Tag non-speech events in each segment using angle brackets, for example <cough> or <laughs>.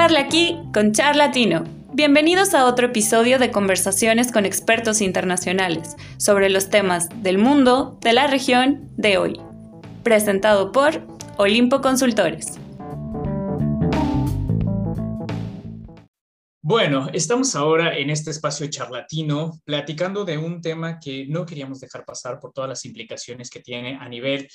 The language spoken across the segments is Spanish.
Charla aquí con Charlatino. Bienvenidos a otro episodio de conversaciones con expertos internacionales sobre los temas del mundo, de la región, de hoy. Presentado por Olimpo Consultores. Bueno, estamos ahora en este espacio charlatino platicando de un tema que no queríamos dejar pasar por todas las implicaciones que tiene a nivel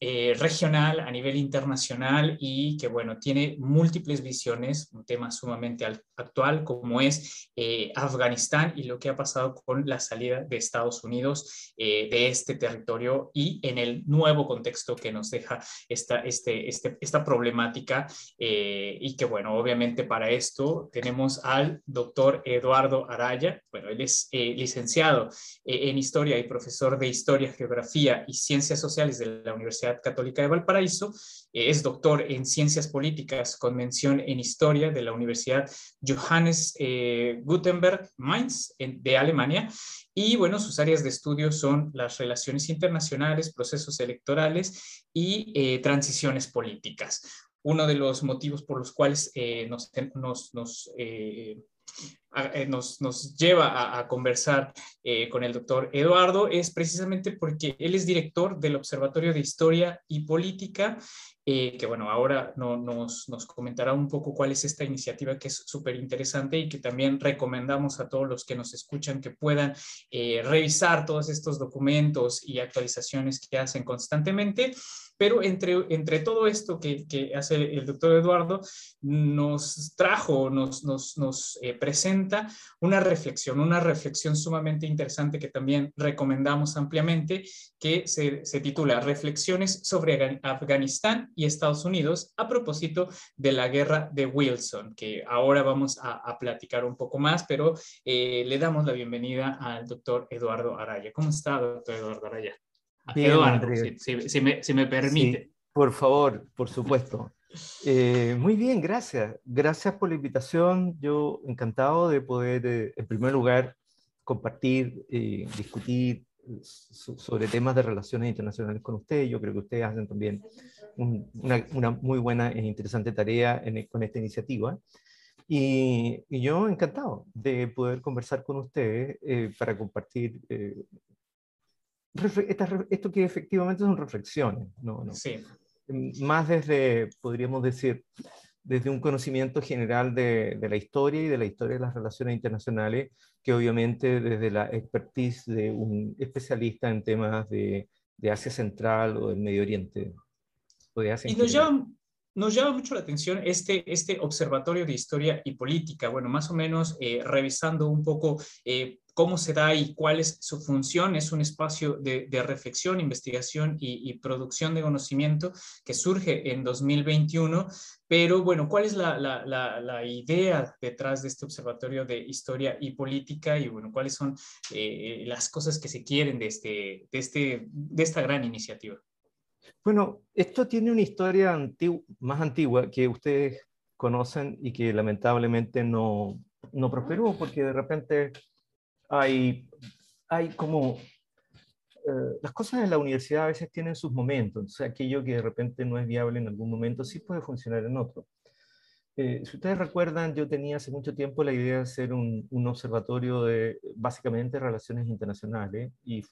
eh, regional, a nivel internacional y que, bueno, tiene múltiples visiones, un tema sumamente actual como es eh, Afganistán y lo que ha pasado con la salida de Estados Unidos eh, de este territorio y en el nuevo contexto que nos deja esta, este, este, esta problemática y que, bueno, obviamente para esto tenemos al doctor Eduardo Araya. Bueno, él es eh, licenciado eh, en Historia y profesor de Historia, Geografía y Ciencias Sociales de la Universidad Católica de Valparaíso. Eh, es doctor en Ciencias Políticas con mención en Historia de la Universidad Johannes Gutenberg Mainz de Alemania. Y bueno, sus áreas de estudio son las relaciones internacionales, procesos electorales y transiciones políticas uno de los motivos por los cuales eh, nos, nos, eh, eh, nos, nos, lleva a, conversar con el doctor Eduardo es precisamente porque él es director del Observatorio de Historia y Política, que bueno, ahora no, nos, nos, comentará un poco cuál es esta iniciativa que es súper interesante y que también recomendamos a todos los que nos escuchan que puedan revisar todos estos documentos y actualizaciones que hacen constantemente. Pero entre, entre todo esto que, que hace el doctor Eduardo, nos trajo, nos, nos, nos eh, presenta una reflexión, una reflexión sumamente interesante que también recomendamos ampliamente, que se, se titula Reflexiones sobre Afganistán y Estados Unidos a propósito de la guerra de Wilson, que ahora vamos a, a platicar un poco más, pero eh, le damos la bienvenida al doctor Eduardo Araya. ¿Cómo está, doctor Eduardo Araya? si, me, permite. por favor, por supuesto. Eh, muy bien, gracias. Gracias por la invitación. Yo encantado de poder, eh, en primer lugar, compartir, y discutir sobre temas de relaciones internacionales con ustedes. Yo creo que ustedes hacen también una, muy buena e interesante tarea con esta iniciativa. Y, yo encantado de poder conversar con ustedes eh, para compartir esto que efectivamente son reflexiones, ¿no? no. Sí. Más desde, podríamos decir, desde un conocimiento general de, de, la historia y de la historia de las relaciones internacionales, que obviamente desde la expertise de un especialista en temas de, de Asia Central o del Medio Oriente. Y nos llama, nos llama mucho la atención este, este observatorio de historia y política, bueno, más o menos eh, revisando un poco eh, cómo se da y cuál es su función. Es un espacio de, reflexión, investigación y, producción de conocimiento que surge en 2021. Pero bueno, ¿cuál es la, idea detrás de este observatorio de historia y política? Y bueno, ¿cuáles son eh, las cosas que se quieren de, este, de, este, de esta gran iniciativa? Bueno, esto tiene una historia más antigua que ustedes conocen y que lamentablemente no, no prosperó porque de repente hay, hay como... Eh, las cosas en la universidad a veces tienen sus momentos, entonces aquello que de repente no es viable en algún momento sí puede funcionar en otro. Eh, si ustedes recuerdan, yo tenía hace mucho tiempo la idea de hacer un, un observatorio de básicamente relaciones internacionales y,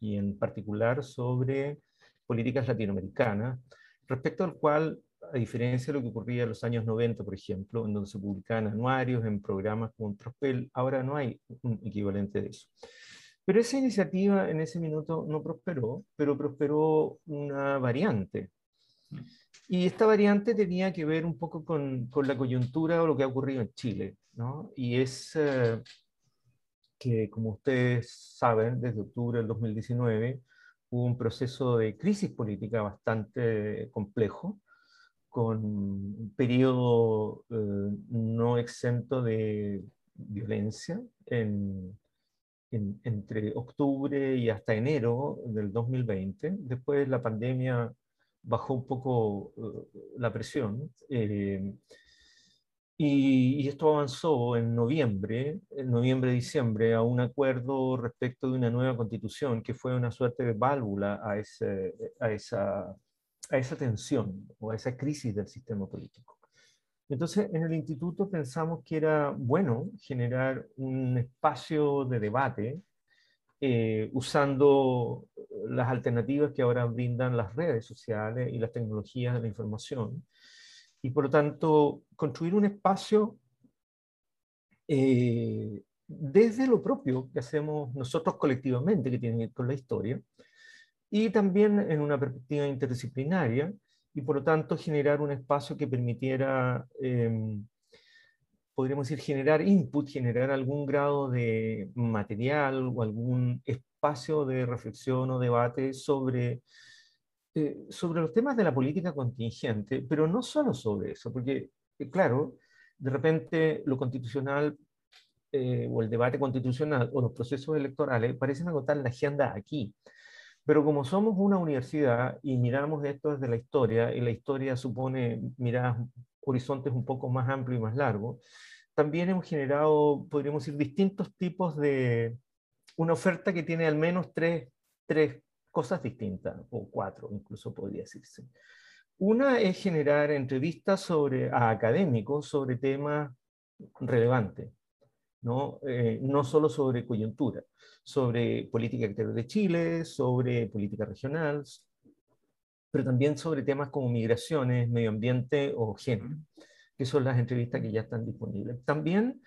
y, en particular sobre políticas latinoamericanas, respecto al cual a diferencia de lo que ocurría en los años 90, por ejemplo, en donde se publicaban anuarios en programas como Trospel, ahora no hay un equivalente de eso. Pero esa iniciativa en ese minuto no prosperó, pero prosperó una variante. Y esta variante tenía que ver un poco con, con la coyuntura o lo que ha ocurrido en Chile. ¿no? Y es eh, que, como ustedes saben, desde octubre del 2019 hubo un proceso de crisis política bastante complejo, con un periodo eh, no exento de violencia entre octubre y hasta enero del 2020. Después la pandemia bajó un poco eh, la presión. Eh, y, esto avanzó en noviembre, en noviembre-diciembre, a un acuerdo respecto de una nueva constitución que fue una suerte de válvula a, a esa a esa tensión o a esa crisis del sistema político. Entonces, en el instituto pensamos que era bueno generar un espacio de debate eh, usando las alternativas que ahora brindan las redes sociales y las tecnologías de la información. Y por lo tanto, construir un espacio eh, desde lo propio que hacemos nosotros colectivamente, que tiene que ver con la historia, y también en una perspectiva interdisciplinaria, y por lo tanto generar un espacio que permitiera, em, podríamos decir, generar input, generar algún grado de material o algún espacio de reflexión o debate sobre, eh, sobre los temas de la política contingente, pero no solo sobre eso, porque, eh, claro, de repente lo constitucional eh, o el debate constitucional o los procesos electorales parecen agotar la agenda aquí. Pero como somos una universidad y miramos esto desde la historia, y la historia supone mirar horizontes un poco más amplios y más largos, también hemos generado, podríamos decir, distintos tipos de una oferta que tiene al menos tres, tres cosas distintas, o cuatro incluso podría decirse. Una es generar entrevistas sobre, a académicos sobre temas relevantes. ¿No? Eh, no solo sobre coyuntura, sobre política exterior de Chile, sobre política regional, pero también sobre temas como migraciones, medio ambiente o género, que son las entrevistas que ya están disponibles. También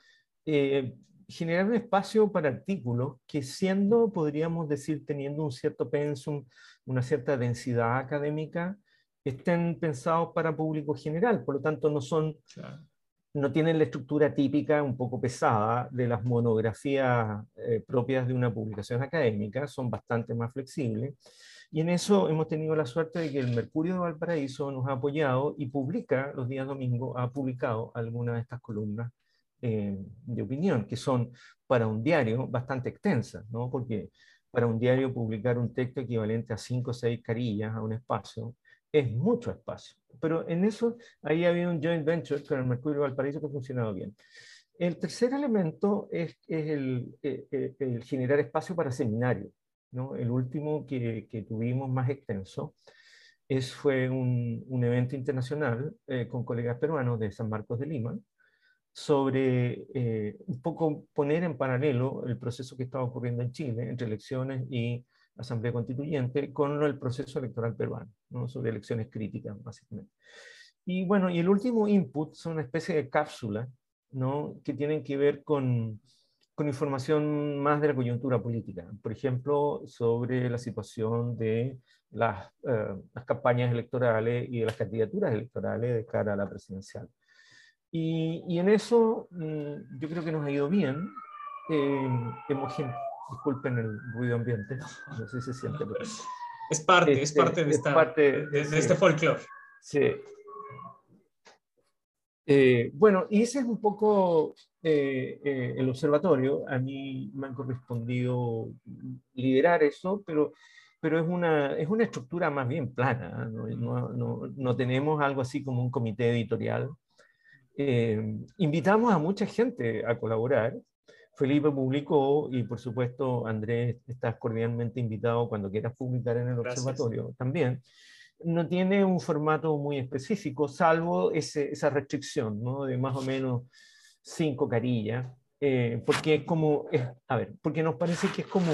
eh, generar un espacio para artículos que siendo, podríamos decir, teniendo un cierto pensum, una cierta densidad académica, estén pensados para público general, por lo tanto no son no tienen la estructura típica, un poco pesada, de las monografías eh, propias de una publicación académica, son bastante más flexibles. Y en eso hemos tenido la suerte de que el Mercurio de Valparaíso nos ha apoyado y publica, los días domingos, ha publicado algunas de estas columnas eh, de opinión, que son para un diario bastante extensas, ¿no? porque para un diario publicar un texto equivalente a cinco o seis carillas a un espacio es mucho espacio. Pero en eso, ahí ha habido un joint venture con el Mercurio Valparaíso que ha funcionado bien. El tercer elemento es, es el, eh, eh, el, generar espacio para seminarios. ¿no? El último que, que tuvimos más extenso es, fue un, un evento internacional eh, con colegas peruanos de San Marcos de Lima sobre un poco poner en paralelo el proceso que estaba ocurriendo en Chile entre elecciones y Asamblea Constituyente con el proceso electoral peruano, ¿no? sobre elecciones críticas, básicamente. Y bueno, y el último input son una especie de cápsula, ¿no? que tienen que ver con, con información más de la coyuntura política. Por ejemplo, sobre la situación de las, eh, las campañas electorales y de las candidaturas electorales de cara a la presidencial. Y, y en eso mm, yo creo que nos ha ido bien. Eh, hemos disculpen el ruido ambiente, no sé si se siente. Pero... Es parte, es este, parte de, esta, parte, de, este folclore. Sí. Eh, bueno, y ese es un poco eh, eh, el observatorio. A mí me han correspondido liderar eso, pero, pero es, una, es una estructura más bien plana. No, no, no, no tenemos algo así como un comité editorial. invitamos a mucha gente a colaborar Felipe publicó y por supuesto Andrés estás cordialmente invitado cuando quieras publicar en el observatorio también. No tiene un formato muy específico, salvo ese, esa restricción ¿no? de más o menos cinco carillas, eh, porque es como, a ver, porque nos parece que es como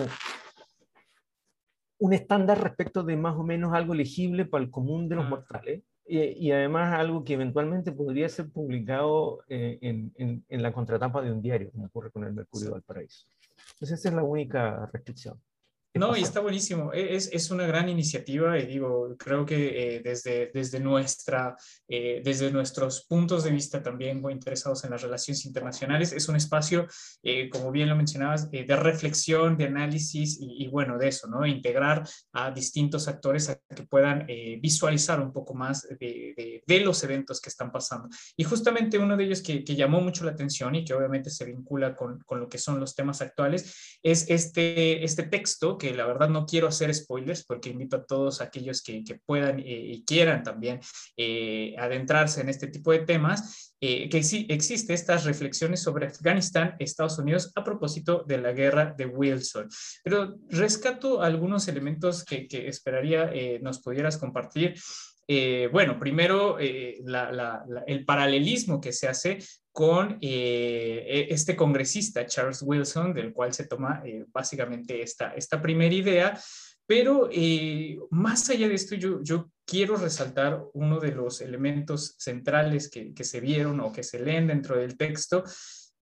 un estándar respecto de más o menos algo legible para el común de los mortales y, además algo que eventualmente podría ser publicado eh, en, en, en, la contratapa de un diario, como ocurre con el Mercurio del Valparaíso. Entonces esa es la única restricción. No, y está buenísimo. E, es, es, una gran iniciativa y digo, creo que eh, desde, desde, nuestra, eh, desde nuestros puntos de vista también muy interesados en las relaciones internacionales, es un espacio, eh, como bien lo mencionabas, de reflexión, de análisis y, bueno, de eso, ¿no? Integrar a distintos actores a que puedan visualizar un poco más de, de, los eventos que están pasando. Y justamente uno de ellos que, que, llamó mucho la atención y que obviamente se vincula con, con lo que son los temas actuales es este, este texto que la verdad no quiero hacer spoilers porque invito a todos aquellos que, puedan eh, y quieran también eh, adentrarse en este tipo de temas, eh, que sí existe estas reflexiones sobre Afganistán, Estados Unidos, a propósito de la guerra de Wilson. Pero rescato algunos elementos que, esperaría nos pudieras compartir. Eh, bueno, primero eh, el paralelismo que se hace con eh, e, este congresista, Charles Wilson, del cual se toma básicamente esta, esta primera idea, pero más allá de esto, yo, yo, quiero resaltar uno de los elementos centrales que, que se vieron o que se leen dentro del texto,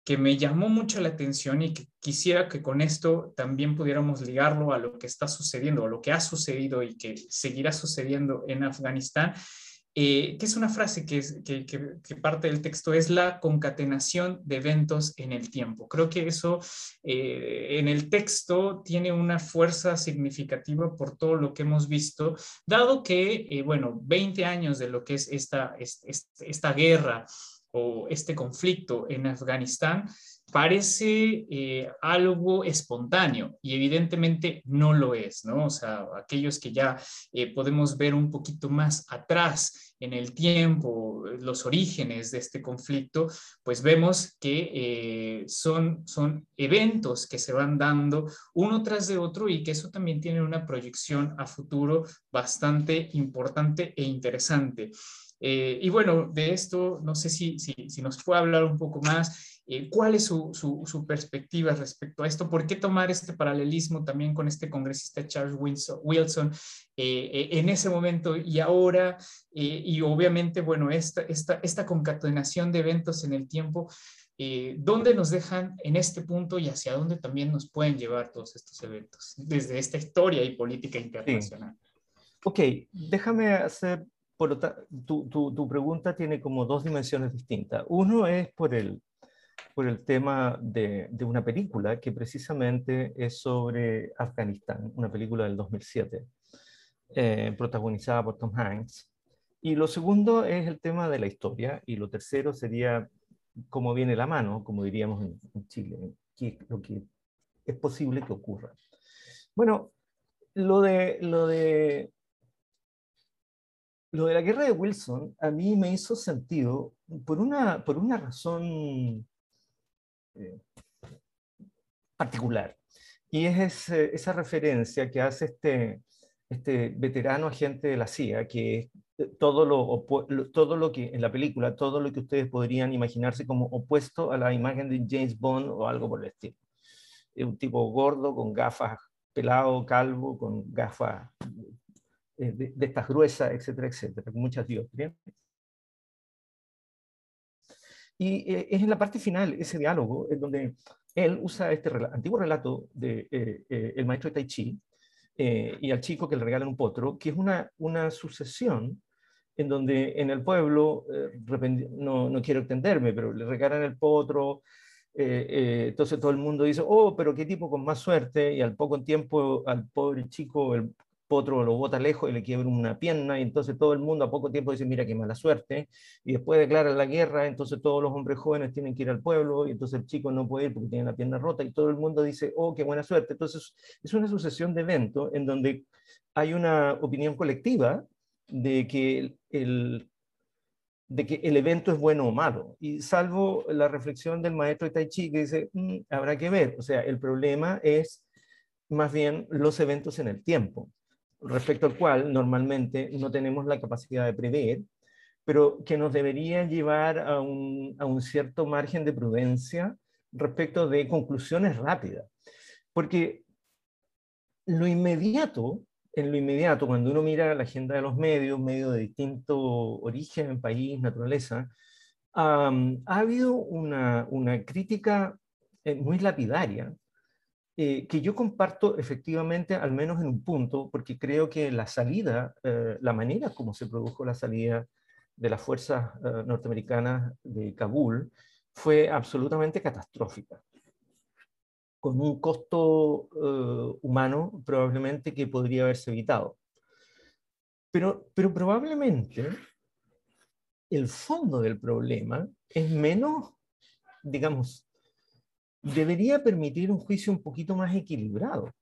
que me llamó mucho la atención y que quisiera que con esto también pudiéramos ligarlo a lo que está sucediendo, a lo que ha sucedido y que seguirá sucediendo en Afganistán, eh, que es una frase que, parte del texto, es la concatenación de eventos en el tiempo. Creo que eso eh, en el texto tiene una fuerza significativa por todo lo que hemos visto, dado que, eh, bueno, 20 años de lo que es esta, esta guerra, o este conflicto en Afganistán parece eh, algo espontáneo y evidentemente no lo es, ¿no? O sea, aquellos que ya eh, podemos ver un poquito más atrás en el tiempo, los orígenes de este conflicto, pues vemos que eh, son, son eventos que se van dando uno tras de otro y que eso también tiene una proyección a futuro bastante importante e interesante. Eh, y bueno, de esto, no sé si, si, nos puede hablar un poco más, eh, cuál es su, su, perspectiva respecto a esto, por qué tomar este paralelismo también con este congresista Charles Wilson, eh, en ese momento y ahora, y obviamente, bueno, esta, esta, esta concatenación de eventos en el tiempo. ¿Dónde nos dejan en este punto y hacia dónde también nos pueden llevar todos estos eventos desde esta historia y política internacional? Ok, déjame hacer por tu, tu, tu, pregunta tiene como dos dimensiones distintas. Uno es por el, por el tema de, de, una película que precisamente es sobre Afganistán, una película del 2007, eh, protagonizada por Tom Hanks. Y lo segundo es el tema de la historia. Y lo tercero sería cómo viene la mano, como diríamos en, en Chile, que, lo que es posible que ocurra. Bueno, lo de, lo de lo de la guerra de Wilson a mí me hizo sentido por una, por una razón eh, particular. Y es esa referencia que hace este, este veterano agente de la CIA, que es todo lo, todo lo que en la película, todo lo que ustedes podrían imaginarse como opuesto a la imagen de James Bond o algo por el estilo. Es un tipo gordo, con gafas, pelado, calvo, con gafas eh, de, estas gruesas, etcétera, etcétera, con muchas dioptrías. Y eh, es en la parte final, ese diálogo, en donde él usa este antiguo relato de eh, el maestro de Tai Chi y al chico que le regalan un potro, que es una, una sucesión en donde en el pueblo, no, no, quiero entenderme, pero le regalan el potro, entonces todo el mundo dice, oh, pero qué tipo con más suerte, y al poco tiempo al pobre chico, el Potro lo bota lejos y le quiebra una pierna, y entonces todo el mundo a poco tiempo dice, mira qué mala suerte, y después declara la guerra, entonces todos los hombres jóvenes tienen que ir al pueblo, y entonces el chico no puede ir porque tiene la pierna rota, y todo el mundo dice, oh, qué buena suerte. Entonces es una sucesión de eventos en donde hay una opinión colectiva de que el, de que el evento es bueno o malo, y salvo la reflexión del maestro de Tai Chi que dice, mm, habrá que ver, o sea, el problema es más bien los eventos en el tiempo respecto al cual normalmente no tenemos la capacidad de prever, pero que nos debería llevar a un, a un cierto margen de prudencia respecto de conclusiones rápidas. Porque lo inmediato, en lo inmediato, cuando uno mira la agenda de los medios, medios de distinto origen, país, naturaleza, ha habido una, una crítica eh, muy lapidaria eh, que yo comparto efectivamente, al menos en un punto, porque creo que la salida, eh, la manera como se produjo la salida de las fuerzas eh, norteamericanas de Kabul fue absolutamente catastrófica, con un costo humano probablemente que podría haberse evitado. Pero, pero probablemente el fondo del problema es menos, digamos, debería permitir un juicio un poquito más equilibrado.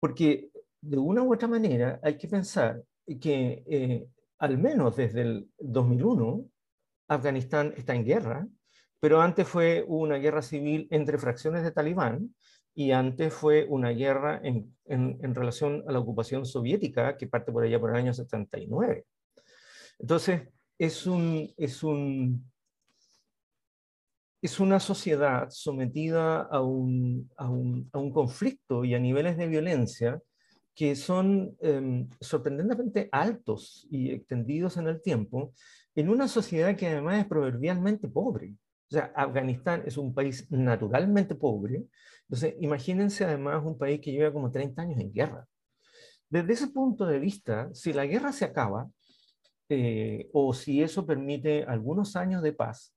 Porque de una u otra manera hay que pensar que eh, al menos desde el 2001 Afganistán está en guerra, pero antes fue una guerra civil entre fracciones de talibán y antes fue una guerra en, en, relación a la ocupación soviética que parte por allá por el año 79. Entonces, es un, es un, es una sociedad sometida a un, a un, a un conflicto y a niveles de violencia que son em, sorprendentemente altos y extendidos en el tiempo, en una sociedad que además es proverbialmente pobre. O sea, Afganistán es un país naturalmente pobre. Entonces, imagínense además un país que lleva como 30 años en guerra. Desde ese punto de vista, si la guerra se acaba, eh, o si eso permite algunos años de paz,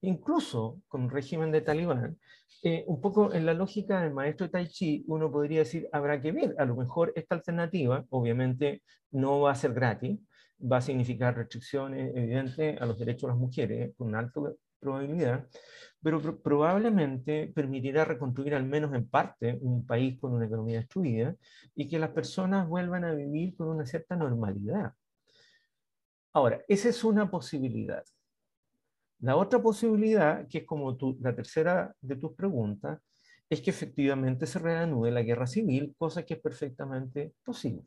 incluso con un régimen de talibán, eh, un poco en la lógica del maestro Tai Chi, uno podría decir, habrá que ver, a lo mejor esta alternativa, obviamente no va a ser gratis, va a significar restricciones evidentes a los derechos de las mujeres, con una alta probabilidad, pero probablemente permitirá reconstruir al menos en parte un país con una economía destruida y que las personas vuelvan a vivir con una cierta normalidad. Ahora, esa es una posibilidad. La otra posibilidad, que es como la tercera de tus preguntas, es que efectivamente se reanude la guerra civil, cosa que es perfectamente posible.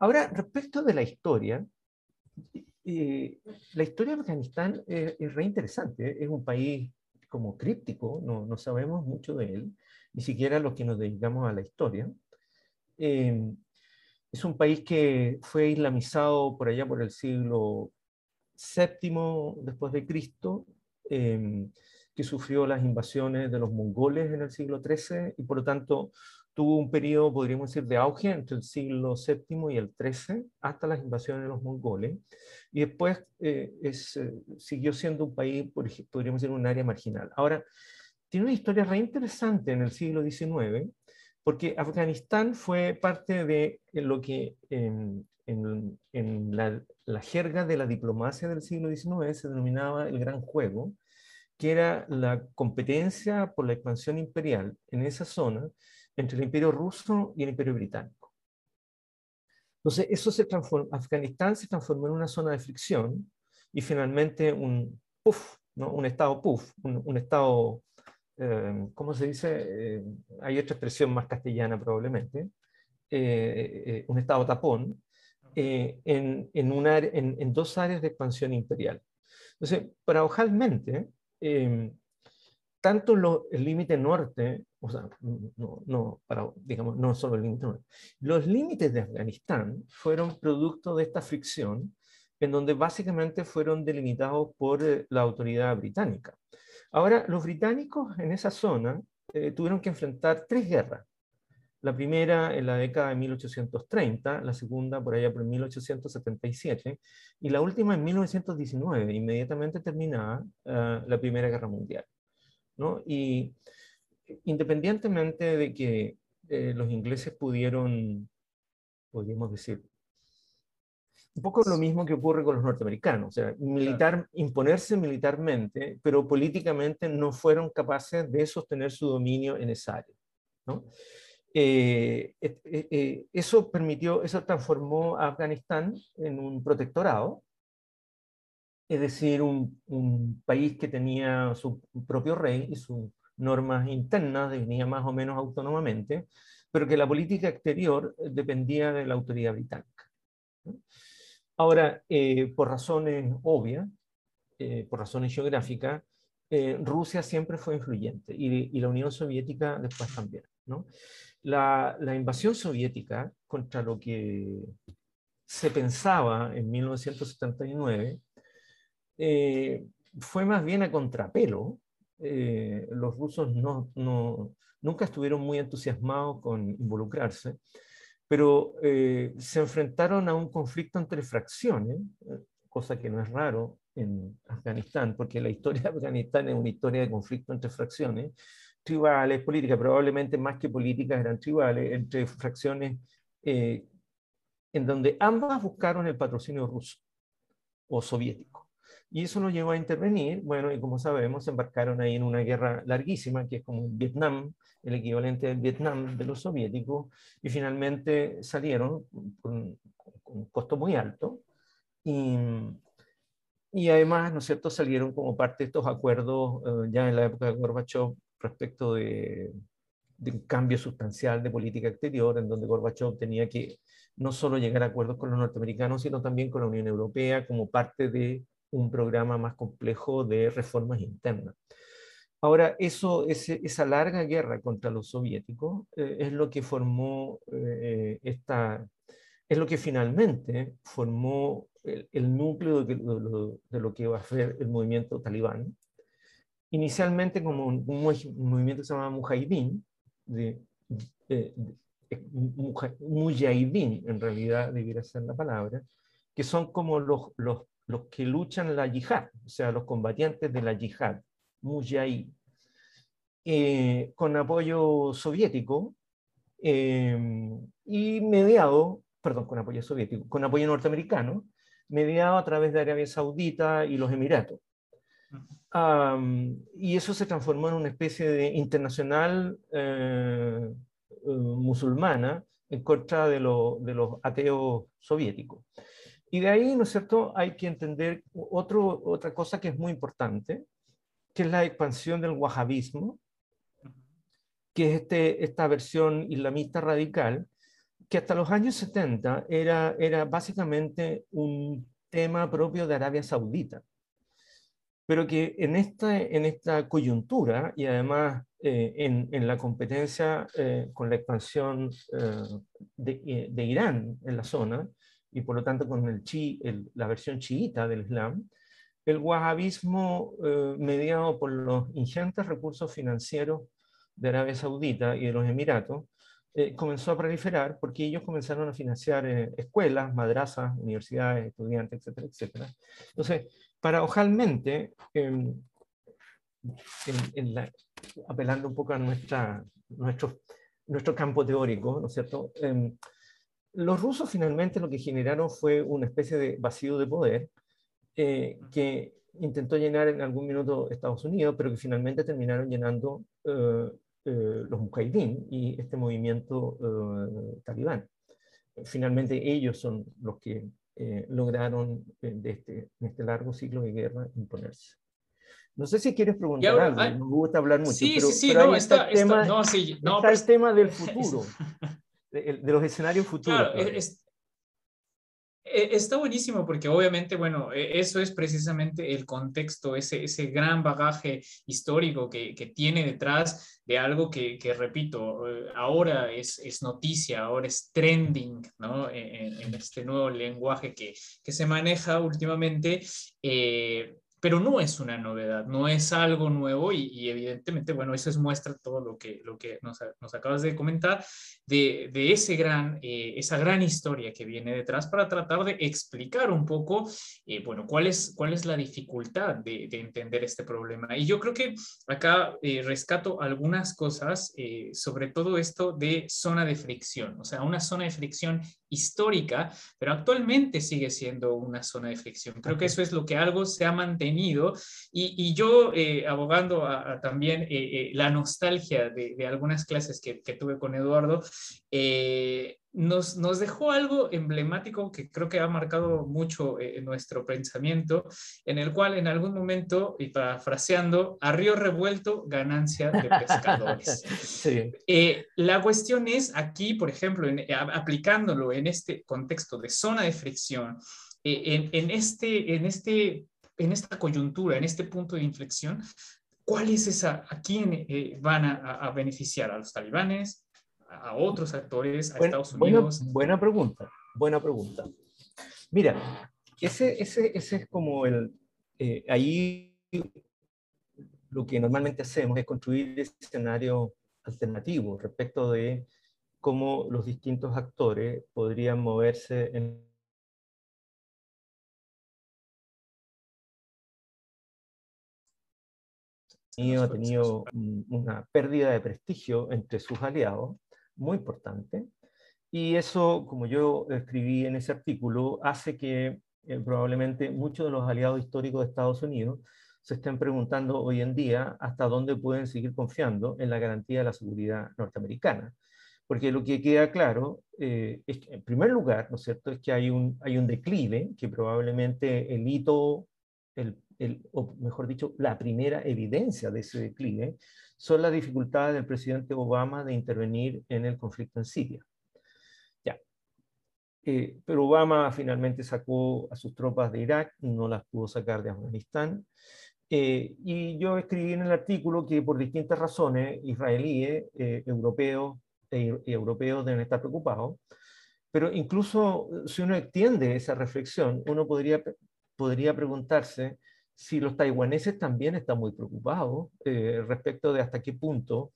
Ahora, respecto de la historia, eh, la historia de Afganistán es, es re interesante. Es un país como críptico, no, no, sabemos mucho de él, ni siquiera los que nos dedicamos a la historia. Eh, es un país que fue islamizado por allá por el siglo VII después de Cristo, eh, que sufrió las invasiones de los mongoles en el siglo XIII y por lo tanto tuvo un periodo, podríamos decir, de auge entre el siglo VII y el XIII, hasta las invasiones de los mongoles, y después eh, es, eh, siguió siendo un país, podríamos decir, un área marginal. Ahora, tiene una historia re interesante en el siglo XIX, porque Afganistán fue parte de lo que en, en, la, la, jerga de la diplomacia del siglo XIX se denominaba el Gran Juego, que era la competencia por la expansión imperial en esa zona entre el imperio ruso y el imperio británico. Entonces, eso se transformó, Afganistán se transformó en una zona de fricción y finalmente un puff, ¿no? un estado puff, un, estado, eh, ¿cómo se dice? Eh, hay otra expresión más castellana probablemente, eh, un estado tapón, en, en, una, en, en, dos áreas de expansión imperial. Entonces, paradojalmente, tanto lo, el límite norte, o sea, no, no, para, digamos, no solo el límite norte, los límites de Afganistán fueron producto de esta fricción en donde básicamente fueron delimitados por eh, la autoridad británica. Ahora, los británicos en esa zona eh, tuvieron que enfrentar tres guerras. La primera en la década de 1830, la segunda por allá por 1877 y la última en 1919, inmediatamente terminada uh, la Primera Guerra Mundial. Y independientemente de que eh, los ingleses pudieron, podríamos decir, un poco lo mismo que ocurre con los norteamericanos, o sea, militar, imponerse militarmente, pero políticamente no fueron capaces de sostener su dominio en esa área. Eh, eh, eso permitió, eso transformó a Afganistán en un protectorado, es decir, un, país que tenía su propio rey y sus normas internas, definía más o menos autónomamente, pero que la política exterior dependía de la autoridad británica. Ahora, eh, por razones obvias, eh, por razones geográficas, eh, Rusia siempre fue influyente y, la Unión Soviética después también. La, la, invasión soviética contra lo que se pensaba en 1979 eh, fue más bien a contrapelo. Eh, los rusos no, no, nunca estuvieron muy entusiasmados con involucrarse, pero eh, se enfrentaron a un conflicto entre fracciones, cosa que no es raro en Afganistán, porque la historia de Afganistán es una historia de conflicto entre fracciones, tribales, políticas, probablemente más que políticas eran tribales, entre fracciones en donde ambas buscaron el patrocinio ruso o soviético. Y eso nos llevó a intervenir, bueno, y como sabemos, se embarcaron ahí en una guerra larguísima, que es como Vietnam, el equivalente del Vietnam de los soviéticos, y finalmente salieron con, un costo muy alto, y, y, además, ¿no es cierto?, salieron como parte de estos acuerdos eh, ya en la época de Gorbachev respecto de, un cambio sustancial de política exterior, en donde Gorbachev tenía que no solo llegar a acuerdos con los norteamericanos, sino también con la Unión Europea como parte de un programa más complejo de reformas internas. Ahora, eso, esa larga guerra contra los soviéticos eh, es lo que formó eh, esta, es lo que finalmente formó el, núcleo de, de, lo que va a ser el movimiento talibán. Inicialmente como un, movimiento que se llamaba Mujahideen, de, de, Mujahideen en realidad debiera ser la palabra, que son como los, los, los que luchan la yihad, o sea, los combatientes de la yihad, Mujahid, eh, con apoyo soviético eh, y mediado perdón, con apoyo soviético, con apoyo norteamericano, mediado a través de Arabia Saudita y los Emiratos. y eso se transformó en una especie de internacional eh, eh, musulmana en contra de, de, los ateos soviéticos. Y de ahí, ¿no es cierto?, hay que entender otro, otra cosa que es muy importante, que es la expansión del wahhabismo, que es este, esta versión islamista radical, que hasta los años 70 era, era básicamente un tema propio de Arabia Saudita, pero que en esta, en esta coyuntura y además eh, en, en, la competencia eh, con la expansión eh, de, de, Irán en la zona, y por lo tanto con el chi, el, la versión chiita del Islam, el wahhabismo mediado por los ingentes recursos financieros de Arabia Saudita y de los Emiratos, eh, comenzó a proliferar porque ellos comenzaron a financiar eh, escuelas, madrazas, universidades, estudiantes, etcétera, etcétera. Entonces, paradojalmente, em, apelando un poco a nuestra, nuestro, nuestro campo teórico, ¿no es cierto? Los rusos finalmente lo que generaron fue una especie de vacío de poder eh, que intentó llenar en algún minuto Estados Unidos, pero que finalmente terminaron llenando eh, los mujahideen y este movimiento eh, talibán. Finalmente ellos son los que eh, lograron de este, en este largo ciclo de guerra imponerse. No sé si quieres preguntar algo, me gusta hablar mucho. Sí, sí, sí, no, está, el tema, no, sí, no, está el tema del <laughs> futuro, de, de, los escenarios futuros. Claro, es, e, está buenísimo porque obviamente, bueno, e, eso es precisamente el contexto, ese, ese gran bagaje histórico que, que tiene detrás de algo que, que repito, eh, ahora es, es, noticia, ahora es trending, ¿no? E, en, en este nuevo lenguaje que, que se maneja últimamente. Eh, pero no es una novedad, no es algo nuevo y, evidentemente, bueno, eso es muestra todo lo que, lo que nos, nos acabas de comentar de, de ese gran, eh, esa gran historia que viene detrás para tratar de explicar un poco, eh, bueno, cuál es, cuál es la dificultad de, de, entender este problema. Y yo creo que acá eh, rescato algunas cosas, sobre todo esto de zona de fricción, o sea, una zona de fricción histórica, pero actualmente sigue siendo una zona de fricción. Creo que eso es lo que algo se ha mantenido y, y yo eh, abogando a, a también eh, eh, la nostalgia de, de, algunas clases que, que tuve con Eduardo, eh, nos, nos, dejó algo emblemático que creo que ha marcado mucho eh, nuestro pensamiento, en el cual en algún momento, y parafraseando, a río revuelto, ganancia de pescadores. <laughs> Sí. Eh, la cuestión es aquí, por ejemplo, en, aplicándolo en este contexto de zona de fricción, eh, en, en, este, en, este, en esta coyuntura, en este punto de inflexión, ¿cuál es esa, a quién eh, van a, a beneficiar? ¿A los talibanes? a otros actores, a buena, Estados Unidos? Buena, buena, pregunta, buena pregunta. Mira, ese, ese, ese es como el... Eh, ahí lo que normalmente hacemos es construir escenarios alternativos respecto de cómo los distintos actores podrían moverse en ha tenido una pérdida de prestigio entre sus aliados muy importante. Y eso, como yo escribí en ese artículo, hace que eh, probablemente muchos de los aliados históricos de Estados Unidos se estén preguntando hoy en día hasta dónde pueden seguir confiando en la garantía de la seguridad norteamericana. Porque lo que queda claro eh, es que, en primer lugar, ¿no es cierto?, es que hay un, hay un declive, que probablemente el hito, el, el, o mejor dicho, la primera evidencia de ese declive, son las dificultades del presidente Obama de intervenir en el conflicto en Siria. Ya. Eh, pero Obama finalmente sacó a sus tropas de Irak, no las pudo sacar de Afganistán. Eh, y yo escribí en el artículo que por distintas razones israelíes, eh, europeos e, europeos deben estar preocupados. Pero incluso si uno extiende esa reflexión, uno podría, podría preguntarse si los taiwaneses también están muy preocupados eh, respecto de hasta qué punto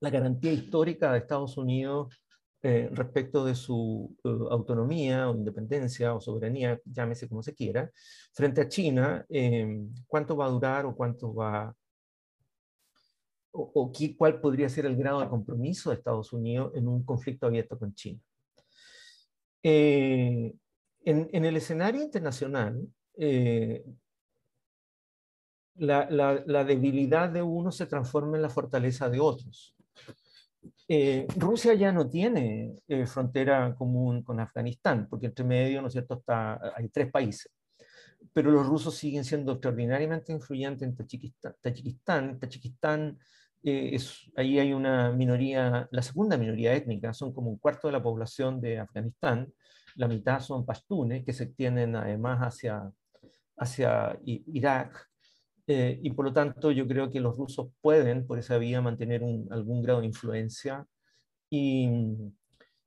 la garantía histórica de Estados Unidos eh, respecto de su eh, autonomía o independencia o soberanía, llámese como se quiera, frente a China, cuánto va a durar o cuánto va o, o qué, cuál podría ser el grado de compromiso de Estados Unidos en un conflicto abierto con China. en, en, el escenario internacional, la, debilidad de uno se transforma en la fortaleza de otros. Eh, Rusia ya no tiene eh, frontera común con Afganistán, porque entre medio, ¿no es cierto?, está, hay tres países. Pero los rusos siguen siendo extraordinariamente influyentes en Tayikistán. Tayikistán, eh, es, ahí hay una minoría, la segunda minoría étnica, son como un cuarto de la población de Afganistán. La mitad son pastunes, que se extienden además hacia, hacia Irak, eh, y por lo tanto yo creo que los rusos pueden por esa vía mantener algún grado de influencia. Y,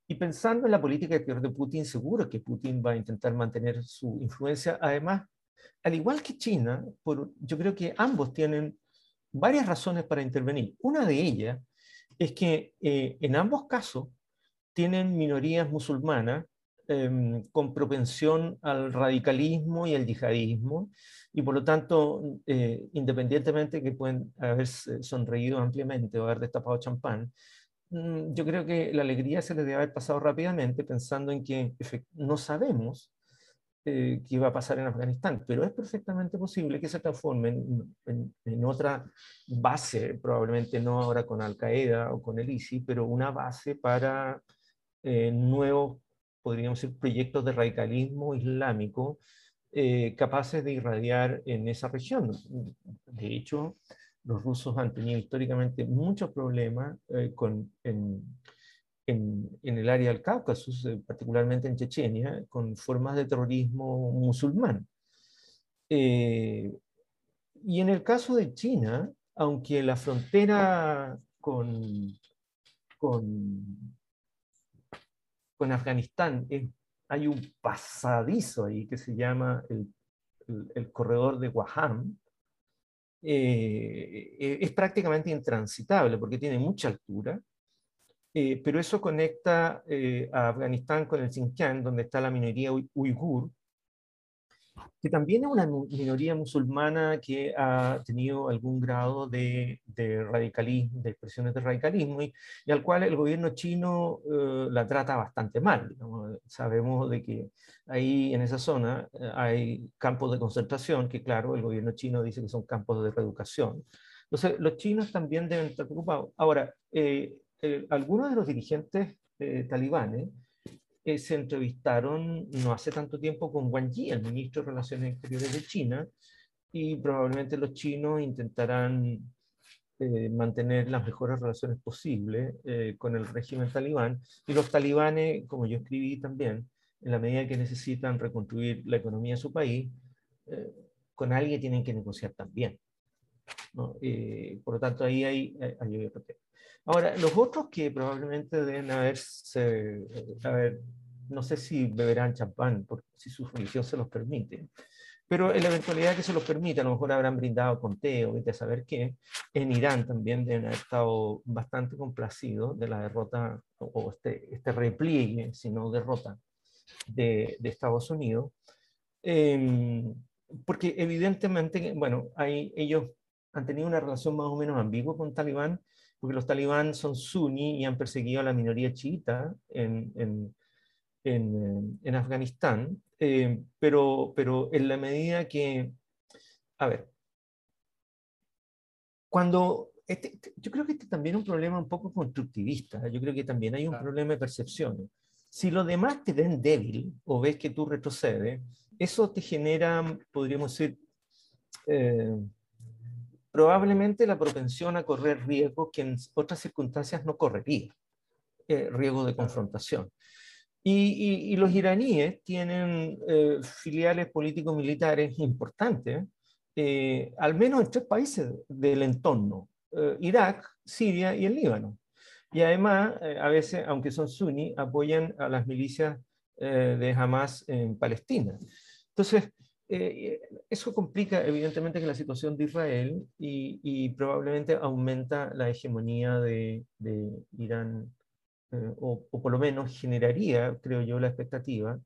y, pensando en la política de Putin, seguro que Putin va a intentar mantener su influencia. Además, al igual que China, por, yo creo que ambos tienen varias razones para intervenir. Una de ellas es que eh, en ambos casos tienen minorías musulmanas Em, con propensión al radicalismo y al yihadismo, y por lo tanto, eh, independientemente que pueden haber sonreído ampliamente o haber destapado champán, mm, yo creo que la alegría se les debe haber pasado rápidamente pensando en que no sabemos eh, qué va a pasar en Afganistán, pero es perfectamente posible que se transformen en, en, otra base, probablemente no ahora con Al Qaeda o con el ISI, pero una base para eh, nuevos podríamos ser proyectos de radicalismo islámico eh, capaces de irradiar en esa región. De hecho, los rusos han tenido históricamente muchos problemas eh, con, en, en, el área del Cáucaso, eh, particularmente en Chechenia, con formas de terrorismo musulmán. y en el caso de China, aunque la frontera con, con en Afganistán. Hay un pasadizo ahí que se llama el, el, corredor de Waham, eh, eh, es prácticamente intransitable porque tiene mucha altura, eh, pero eso conecta a Afganistán con el Xinjiang, donde está la minoría uigur, que también es una minoría musulmana que ha tenido algún grado de, radicalismo, de expresiones de radicalismo, y, al cual el gobierno chino eh, la trata bastante mal. Sabemos de que ahí en esa zona eh, hay campos de concentración, que claro, el gobierno chino dice que son campos de reeducación. Entonces, los chinos también deben estar preocupados. Ahora, eh, algunos de los dirigentes talibanes se entrevistaron no hace tanto tiempo con Wang Yi, el ministro de Relaciones Exteriores de China, y probablemente los chinos intentarán eh, mantener las mejores relaciones posibles eh, con el régimen talibán. Y los talibanes, como yo escribí también, en la medida que necesitan reconstruir la economía de su país, eh, con alguien tienen que negociar también. ¿no? por lo tanto, ahí hay, hay, hay Ahora, los otros que probablemente deben haberse, haber, no sé si beberán champán, si su religión se los permite, pero en la eventualidad que se los permita, a lo mejor habrán brindado con té o vete a saber qué, en Irán también deben haber estado bastante complacidos de la derrota o este, este repliegue, si no derrota, de, de Estados Unidos. Em, porque evidentemente, bueno, hay, ellos han tenido una relación más o menos ambigua con Talibán, porque los talibán son suní y han perseguido a la minoría chiita en, en, en, en Afganistán, eh, pero, pero en la medida que, a ver, cuando, este, yo creo que este también es un problema un poco constructivista, yo creo que también hay un problema de percepción. Si los demás te ven débil o ves que tú retrocedes, eso te genera, podríamos decir, eh, probablemente la propensión a correr riesgos que en otras circunstancias no correría, eh, riesgo de confrontación. Y, los iraníes tienen eh, filiales políticos militares importantes, eh, al menos en tres países del entorno, Irak, Siria y el Líbano. Y además, a veces, aunque son suní, apoyan a las milicias de Hamas en Palestina. Entonces, eh, eso complica evidentemente que la situación de Israel y, probablemente aumenta la hegemonía de, Irán, eh, o, por lo menos generaría, creo yo, la expectativa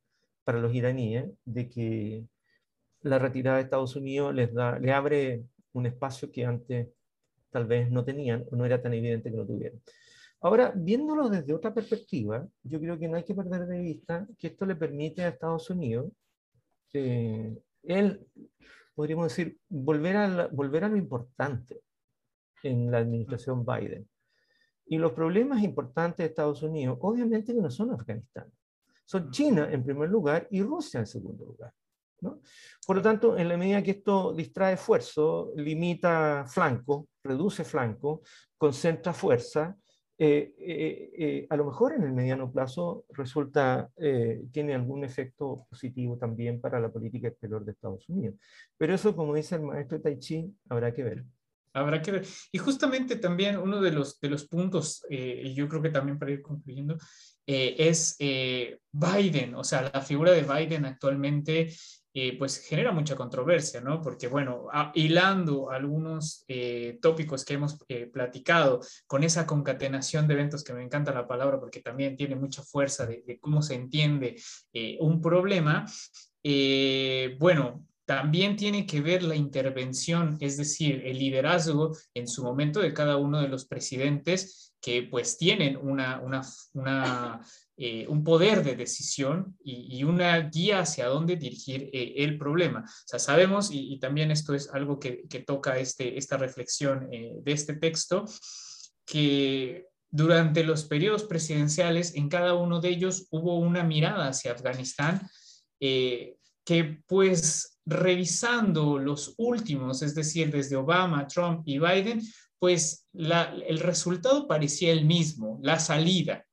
para los iraníes de que la retirada de Estados Unidos les, da, le abre un espacio que antes tal vez no tenían o no era tan evidente que lo tuvieran. Ahora, viéndolo desde otra perspectiva, yo creo que no hay que perder de vista que esto le permite a Estados Unidos eh, él, podríamos decir, volver a, volver a lo importante en la administración Biden. Y los problemas importantes de Estados Unidos, obviamente que no son Afganistán, son China en primer lugar y Rusia en segundo lugar. ¿no? Por lo tanto, en la medida que esto distrae esfuerzo, limita flanco, reduce flanco, concentra fuerza, eh, eh, eh, a lo mejor en el mediano plazo resulta, tiene algún efecto positivo también para la política exterior de Estados Unidos. Pero eso, como dice el maestro Tai Chi, habrá que ver. Habrá que ver. Y justamente también uno de los, de los puntos, y yo creo que también para ir concluyendo, es Biden, o sea, la figura de Biden actualmente eh, pues genera mucha controversia, ¿no? Porque, bueno, hilando algunos eh, tópicos que hemos eh, platicado con esa concatenación de eventos, que me encanta la palabra porque también tiene mucha fuerza de, de cómo se entiende un problema, bueno, también tiene que ver la intervención, es decir, el liderazgo en su momento de cada uno de los presidentes que pues tienen una, eh, un poder de decisión y, una guía hacia dónde dirigir eh, el problema. O sea, sabemos, y, también esto es algo que, toca este, esta reflexión eh, de este texto, que durante los periodos presidenciales, en cada uno de ellos hubo una mirada hacia Afganistán que pues revisando los últimos, es decir, desde Obama, Trump y Biden, pues el resultado parecía el mismo, la salida.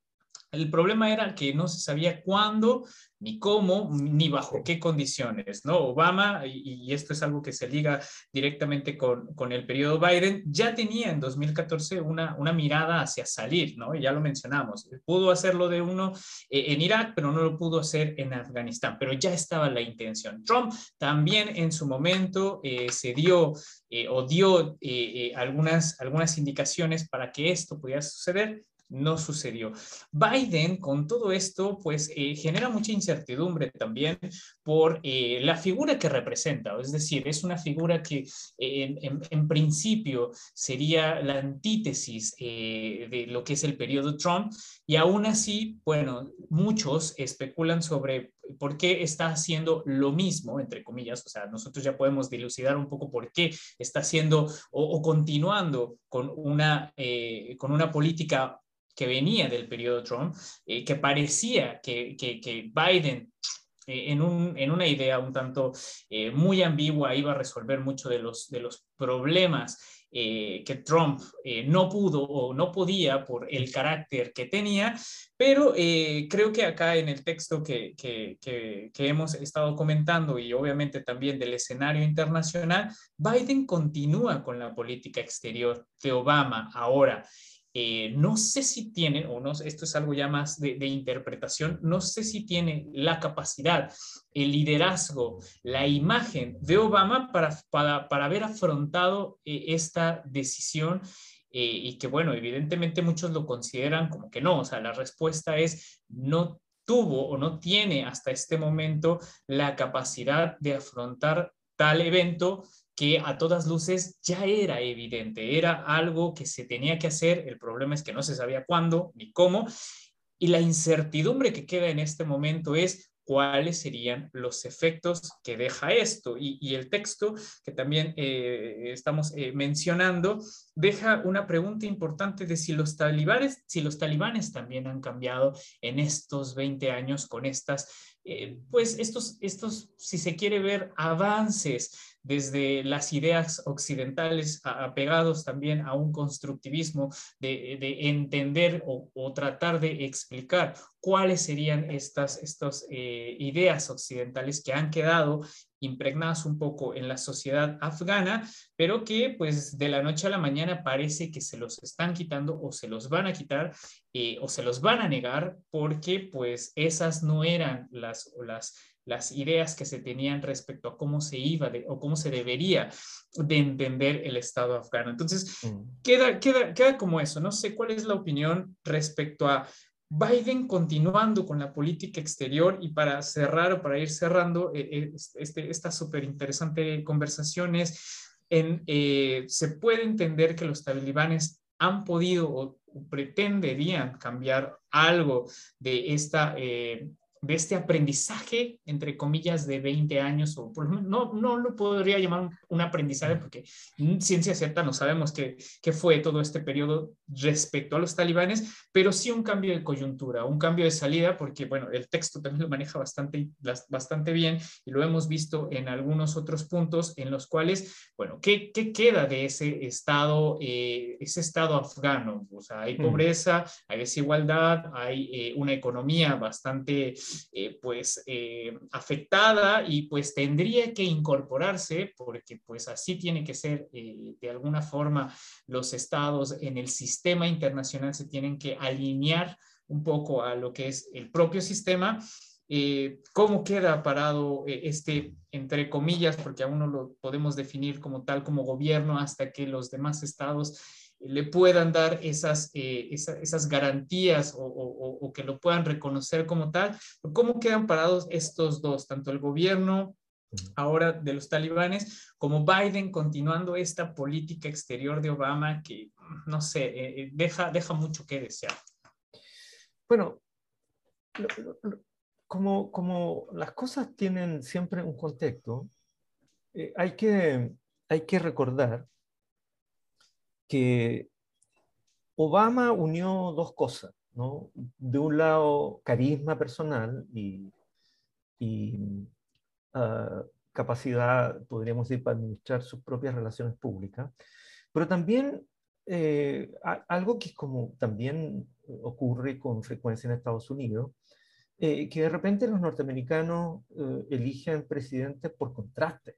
El problema era que no se sabía cuándo, ni cómo, ni bajo qué condiciones, ¿no? Obama, y, esto es algo que se liga directamente con, con, el periodo Biden, ya tenía en 2014 una, una mirada hacia salir, ¿no? Ya lo mencionamos. Pudo hacerlo de uno eh, en Irak, pero no lo pudo hacer en Afganistán, pero ya estaba la intención. Trump también en su momento eh, se dio eh, o dio algunas, algunas indicaciones para que esto pudiera suceder no sucedió. Biden, con todo esto, pues eh, genera mucha incertidumbre también por eh, la figura que representa, es decir, es una figura que en, principio sería la antítesis eh, de lo que es el periodo Trump. Y aún así, bueno, muchos especulan sobre por qué está haciendo lo mismo, entre comillas, o sea, nosotros ya podemos dilucidar un poco por qué está haciendo o, continuando con una, con una política que venía del periodo Trump, eh, que parecía que, que, Biden eh, en, un, en, una idea un tanto eh, muy ambigua iba a resolver mucho de los, de los problemas que Trump no pudo o no podía por el carácter que tenía, pero creo que acá en el texto que, que, que, que, hemos estado comentando y obviamente también del escenario internacional, Biden continúa con la política exterior de Obama ahora. Eh, no sé si tiene, o no, esto es algo ya más de, interpretación, no sé si tiene la capacidad, el liderazgo, la imagen de Obama para, para, para haber afrontado eh, esta decisión eh, y que, bueno, evidentemente muchos lo consideran como que no, o sea, la respuesta es no tuvo o no tiene hasta este momento la capacidad de afrontar tal evento que a todas luces ya era evidente, era algo que se tenía que hacer, el problema es que no se sabía cuándo ni cómo, y la incertidumbre que queda en este momento es cuáles serían los efectos que deja esto. Y, el texto que también eh, estamos eh, mencionando deja una pregunta importante de si los talibanes, si los talibanes también han cambiado en estos 20 años con estas, eh, pues estos, estos, si se quiere ver, avances desde las ideas occidentales apegados también a un constructivismo de, entender o, tratar de explicar cuáles serían estas, estas eh, ideas occidentales que han quedado impregnadas un poco en la sociedad afgana, pero que pues de la noche a la mañana parece que se los están quitando o se los van a quitar eh, o se los van a negar porque pues esas no eran las, las, las ideas que se tenían respecto a cómo se iba o cómo se debería de entender el Estado afgano. Entonces, mm. queda, queda, queda como eso. No sé cuál es la opinión respecto a Biden continuando con la política exterior y para cerrar o para ir cerrando eh, eh, este, esta súper interesante conversación es, en, eh, se puede entender que los talibanes han podido o pretenderían cambiar algo de esta de este aprendizaje, entre comillas, de 20 años, o por, no, no lo podría llamar un, aprendizaje porque ciencia cierta no sabemos qué, qué, fue todo este periodo respecto a los talibanes, pero sí un cambio de coyuntura, un cambio de salida, porque, bueno, el texto también lo maneja bastante, bastante bien y lo hemos visto en algunos otros puntos en los cuales, bueno, ¿qué, qué queda de ese estado, eh, ese estado afgano? O sea, hay mm. pobreza, hay desigualdad, hay eh, una economía bastante eh, pues eh, afectada y pues tendría que incorporarse porque pues así tiene que ser eh, de alguna forma los estados en el sistema internacional se tienen que alinear un poco a lo que es el propio sistema. ¿Cómo queda parado este, entre comillas, porque aún no lo podemos definir como tal, como gobierno, hasta que los demás estados le puedan dar esas, eh, esas garantías o, que lo puedan reconocer como tal. ¿Cómo quedan parados estos dos, tanto el gobierno ahora de los talibanes como Biden continuando esta política exterior de Obama que, no sé, eh, eh, deja, deja mucho que desear? Bueno, como, como las cosas tienen siempre un contexto, hay, que, hay que recordar que Obama unió dos cosas, ¿no? De un lado, carisma personal y, ah, capacidad, podríamos decir, para administrar sus propias relaciones públicas, pero también eh, algo que es como también ocurre con frecuencia en Estados Unidos, eh, que de repente los norteamericanos eh, eligen presidentes por contraste.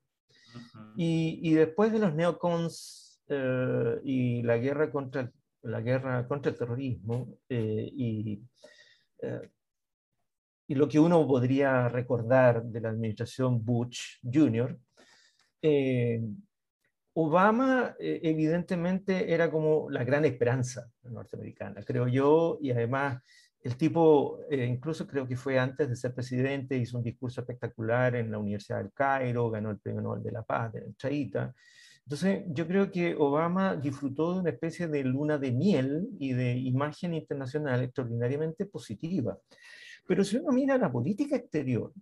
y, y, después de los neocons eh, y la guerra contra el, la guerra contra el terrorismo eh, y, eh, y lo que uno podría recordar de la administración Bush Jr., Obama evidentemente era como la gran esperanza norteamericana, creo yo, y además el tipo, incluso creo que fue antes de ser presidente, hizo un discurso espectacular en la Universidad del Cairo, ganó el Premio Nobel de la Paz en Chaita, entonces, yo creo que Obama disfrutó de una especie de luna de miel y de imagen internacional extraordinariamente positiva. Pero si uno mira la política exterior,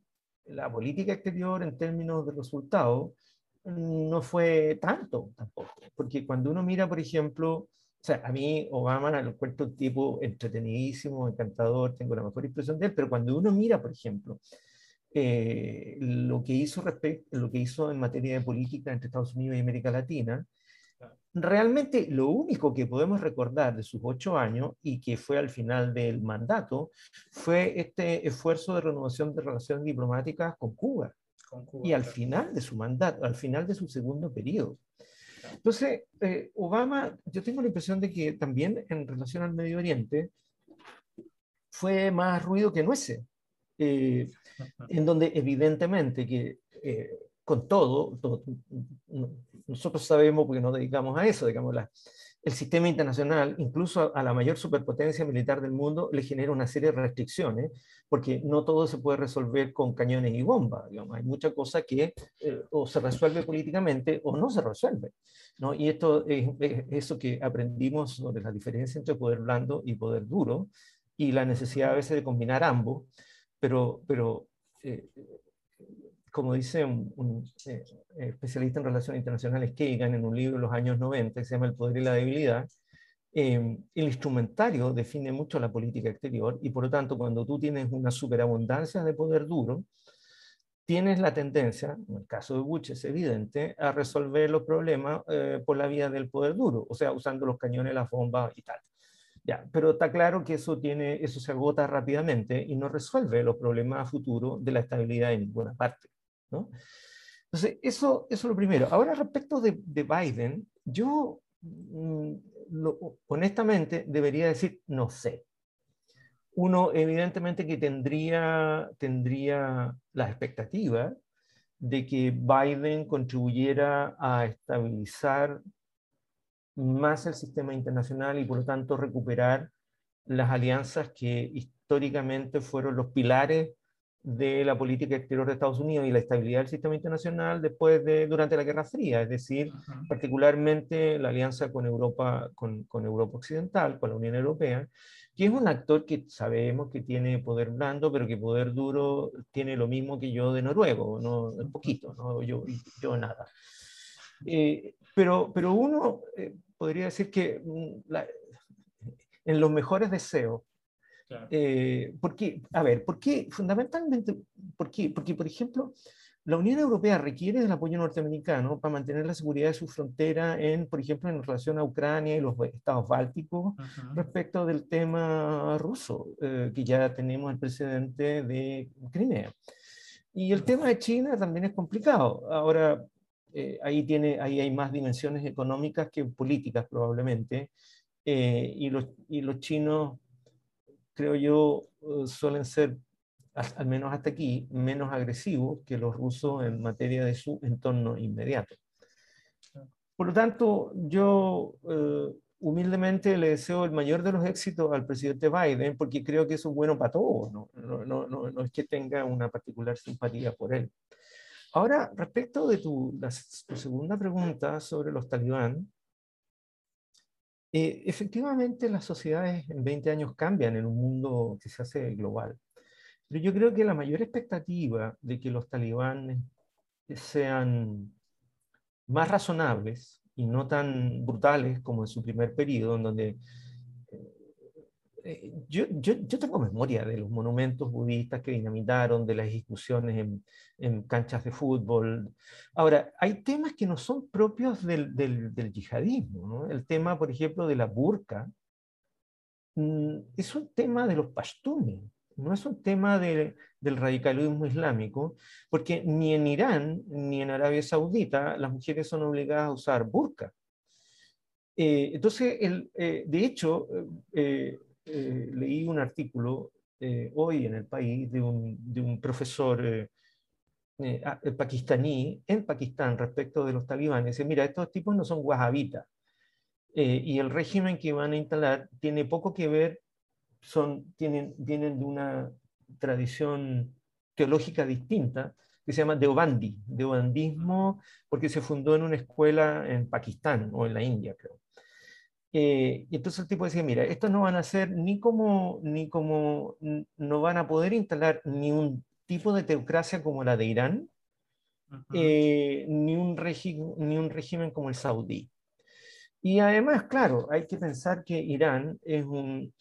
la política exterior en términos de resultados no fue tanto tampoco. Porque cuando uno mira, por ejemplo, o sea, a mí Obama lo encuentro un tipo entretenidísimo, encantador, tengo la mejor impresión de él, pero cuando uno mira, por ejemplo, eh, lo, que hizo lo que hizo en materia de política entre Estados Unidos y América Latina, realmente lo único que podemos recordar de sus ocho años y que fue al final del mandato fue este esfuerzo de renovación de relaciones diplomáticas con Cuba. y al final de su mandato, al final de su segundo periodo. Entonces, eh, Obama, yo tengo la impresión de que también en relación al Medio Oriente fue más ruido que nueces. Eh, en donde evidentemente que eh, con todo, nosotros sabemos, porque nos dedicamos a eso, digamos, la, el sistema internacional, incluso a, la mayor superpotencia militar del mundo, le genera una serie de restricciones, porque no todo se puede resolver con cañones y bombas. Digamos. Hay mucha cosa que eh, o se resuelve políticamente o no se resuelve. ¿no? Y esto es, eso que aprendimos sobre la diferencia entre poder blando y poder duro, y la necesidad a veces de combinar ambos pero, pero eh, como dice un, eh, especialista en relaciones internacionales, Kagan, en un libro de los años 90 que se llama El poder y la debilidad, eh, el instrumentario define mucho la política exterior y por lo tanto cuando tú tienes una superabundancia de poder duro, tienes la tendencia, en el caso de Bush es evidente, a resolver los problemas eh, por la vía del poder duro, o sea, usando los cañones, las bombas y tal. Ya, pero está claro que eso, tiene, eso se agota rápidamente y no resuelve los problemas a futuro de la estabilidad en ninguna parte. ¿no? Entonces, eso, eso es lo primero. Ahora, respecto de, de Biden, yo mm, honestamente debería decir no sé. Uno evidentemente que tendría, tendría la expectativa de que Biden contribuyera a estabilizar más el sistema internacional y por lo tanto recuperar las alianzas que históricamente fueron los pilares de la política exterior de Estados Unidos y la estabilidad del sistema internacional después de, durante la Guerra Fría, es decir, particularmente la alianza con Europa, con, con, Europa Occidental, con la Unión Europea, que es un actor que sabemos que tiene poder blando, pero que poder duro tiene lo mismo que yo de noruego, no un poquito, ¿no? yo, yo nada. Eh, pero, pero uno eh, podría decir que mm, en los mejores deseos, eh, porque, a ver, ¿por qué? Fundamentalmente, ¿por qué? Porque, por ejemplo, la Unión Europea requiere del apoyo norteamericano para mantener la seguridad de su frontera, en, por ejemplo, en relación a Ucrania y los estados bálticos, respecto del tema ruso, eh, que ya tenemos el presidente de Crimea. Y el tema de China también es complicado. Ahora, eh, ahí, tiene, ahí hay más dimensiones económicas que políticas probablemente, y, los, y chinos creo yo, eh, suelen ser, al menos hasta aquí, menos agresivos que los rusos en materia de su entorno inmediato. Por lo tanto, yo eh, humildemente le deseo el mayor de los éxitos al presidente Biden, porque creo que eso es bueno para todos, no, no es que tenga una particular simpatía por él. Ahora, respecto de tu, tu segunda pregunta sobre los talibán, eh, efectivamente, las sociedades en 20 años cambian en un mundo que se hace global. Pero yo creo que la mayor expectativa de que los talibanes sean más razonables y no tan brutales como en su primer periodo, en donde eh, yo, yo, tengo memoria de los monumentos budistas que dinamitaron, de las discusiones en, canchas de fútbol. Ahora, hay temas que no son propios del, del, del yihadismo. El tema, por ejemplo, de la burka mm, es un tema de los pashtunes, no es un tema de, del radicalismo islámico, porque ni en Irán ni en Arabia Saudita las mujeres son obligadas a usar burka. Eh, entonces, el, eh, de hecho, eh, leí un artículo eh, hoy en el país de un, profesor eh, pakistaní en Pakistán respecto de los talibanes. Dice, mira, estos tipos no son wahhabitas y el régimen que van a instalar tiene poco que ver, tienen, vienen de una tradición teológica distinta que se llama Deobandi, Deobandismo, porque se fundó en una escuela en Pakistán o en la India, creo. Eh, y entonces el tipo decía, mira, estos no van a ser ni como, ni como, no van a poder instalar ni un tipo de teocracia como la de Irán, eh, ni, un ni un régimen como el saudí. Y además, claro, hay que pensar que Irán es, un,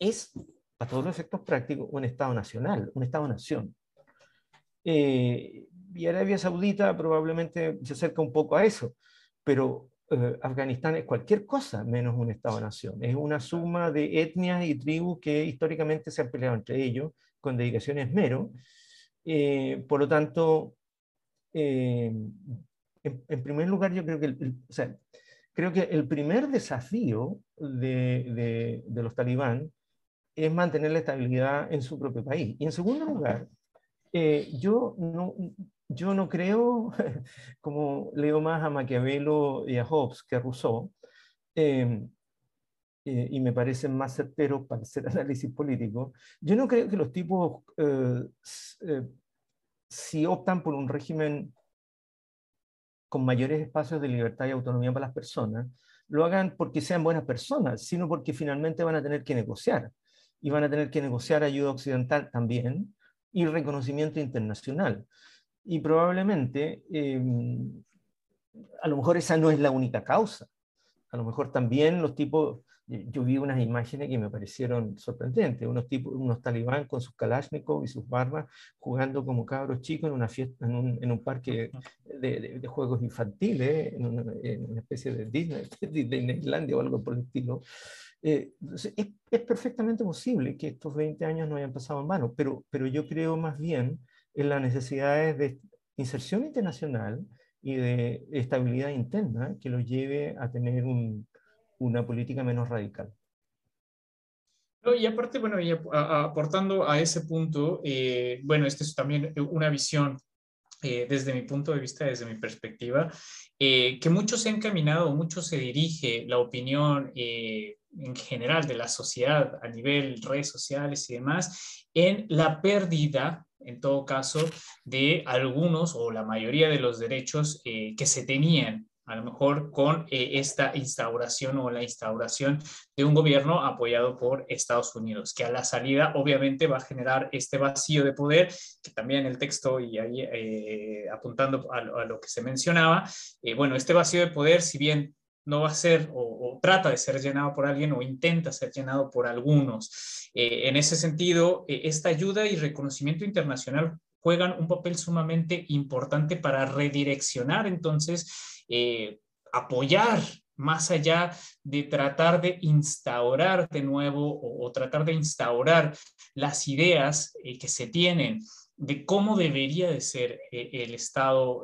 es para todos los efectos prácticos, un Estado nacional, un Estado-nación. Eh, y Arabia Saudita probablemente se acerca un poco a eso, pero eh, Afganistán es cualquier cosa menos un Estado-nación. Es una suma de etnias y tribus que históricamente se han peleado entre ellos con dedicación y esmero. Eh, por lo tanto, eh, en, primer lugar, yo creo que el, o sea, creo que el primer desafío de, de, los talibán es mantener la estabilidad en su propio país. Y en segundo lugar, yo no, yo no creo, <laughs> como leo más a Maquiavelo y a Hobbes que a Rousseau, em, eh, y me parecen más certeros para hacer <laughs> análisis político, yo no creo que los tipos, eh, eh, si optan por un régimen con mayores espacios de libertad y autonomía para las personas, lo hagan porque sean buenas personas, sino porque finalmente van a tener que negociar. Y van a tener que negociar ayuda occidental también y reconocimiento internacional. Y probablemente, em, a lo mejor esa no es la única causa, a lo mejor también los tipos, yo vi unas imágenes que me parecieron sorprendentes, unos tipos, unos talibán con sus kalashnikov y sus barbas jugando como cabros chicos en una fiesta, en un, en un parque de, de, juegos infantiles, en una, en una, especie de Disney, <laughs> de Disneylandia o algo por el estilo. Eh, es, es, perfectamente posible que estos 20 años no hayan pasado en vano, pero, pero yo creo más bien en las necesidades de inserción internacional y de estabilidad interna que los lleve a tener un, una política menos radical. No, y aparte, bueno, aportando a ese punto, eh, bueno, esta es también una visión eh, desde mi punto de vista, desde mi perspectiva, eh, que mucho se ha encaminado, mucho se dirige la opinión en general de la sociedad a nivel redes sociales y demás en la pérdida, en todo caso, de algunos o la mayoría de los derechos que se tenían a lo mejor con eh, esta instauración o la instauración de un gobierno apoyado por Estados Unidos, que a la salida obviamente va a generar este vacío de poder, que también el texto y ahí eh, apuntando a, lo que se mencionaba, eh, bueno, este vacío de poder, si bien no va a ser o, trata de ser llenado por alguien o intenta ser llenado por algunos. en ese sentido, esta ayuda y reconocimiento internacional juegan un papel sumamente importante para redireccionar entonces eh, apoyar más allá de tratar de instaurar de nuevo o, tratar de instaurar las ideas eh, que se tienen de cómo debería de ser eh, el Estado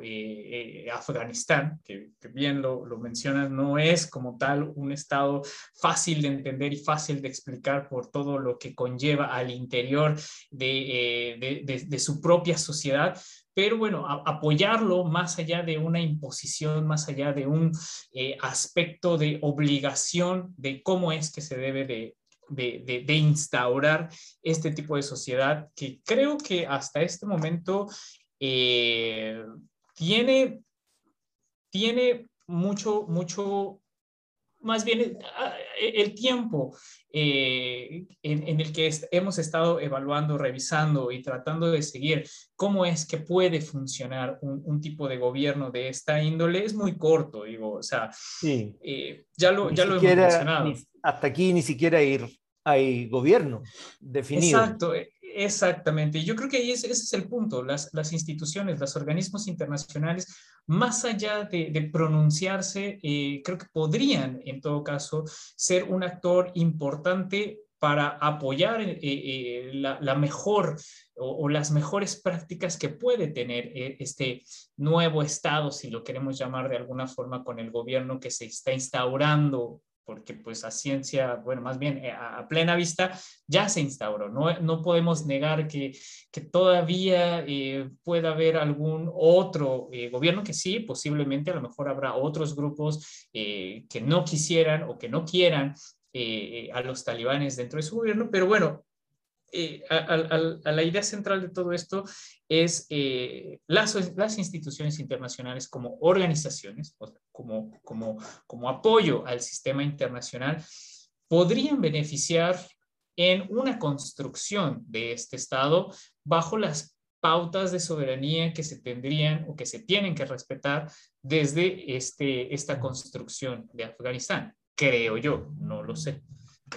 Afganistán, que, bien lo, lo mencionas, no es como tal un Estado fácil de entender y fácil de explicar por todo lo que conlleva al interior de, de, su propia sociedad, pero bueno, apoyarlo más allá de una imposición, más allá de un eh, aspecto de obligación de cómo es que se debe de, de, instaurar este tipo de sociedad que creo que hasta este momento eh, tiene, tiene mucho, mucho más bien ah, e, el tiempo eh, en, el que hemos estado evaluando, revisando y tratando de seguir cómo es que puede funcionar un, tipo de gobierno de esta índole es muy corto, digo, o sea, sí. Eh, ya lo, ya lo hemos mencionado. hasta aquí ni siquiera hay, hay gobierno definido. Exacto, eh, Exactamente. Yo creo que ese, es el punto. Las, instituciones, los organismos internacionales, más allá de, pronunciarse, eh, creo que podrían, en todo caso, ser un actor importante para apoyar eh, eh, la, mejor o, las mejores prácticas que puede tener este nuevo Estado, si lo queremos llamar de alguna forma, con el gobierno que se está instaurando porque pues a ciencia, bueno, más bien eh, a, plena vista ya se instauró. No, no podemos negar que, que todavía eh, pueda haber algún otro eh, gobierno que sí, posiblemente a lo mejor habrá otros grupos que no quisieran o que no quieran a los talibanes dentro de su gobierno, pero bueno, eh, a, la idea central de todo esto es eh, las, instituciones internacionales como organizaciones, como, como, como apoyo al sistema internacional, podrían beneficiar en una construcción de este Estado bajo las pautas de soberanía que se tendrían o que se tienen que respetar desde este, esta construcción de Afganistán. Creo yo, no lo sé.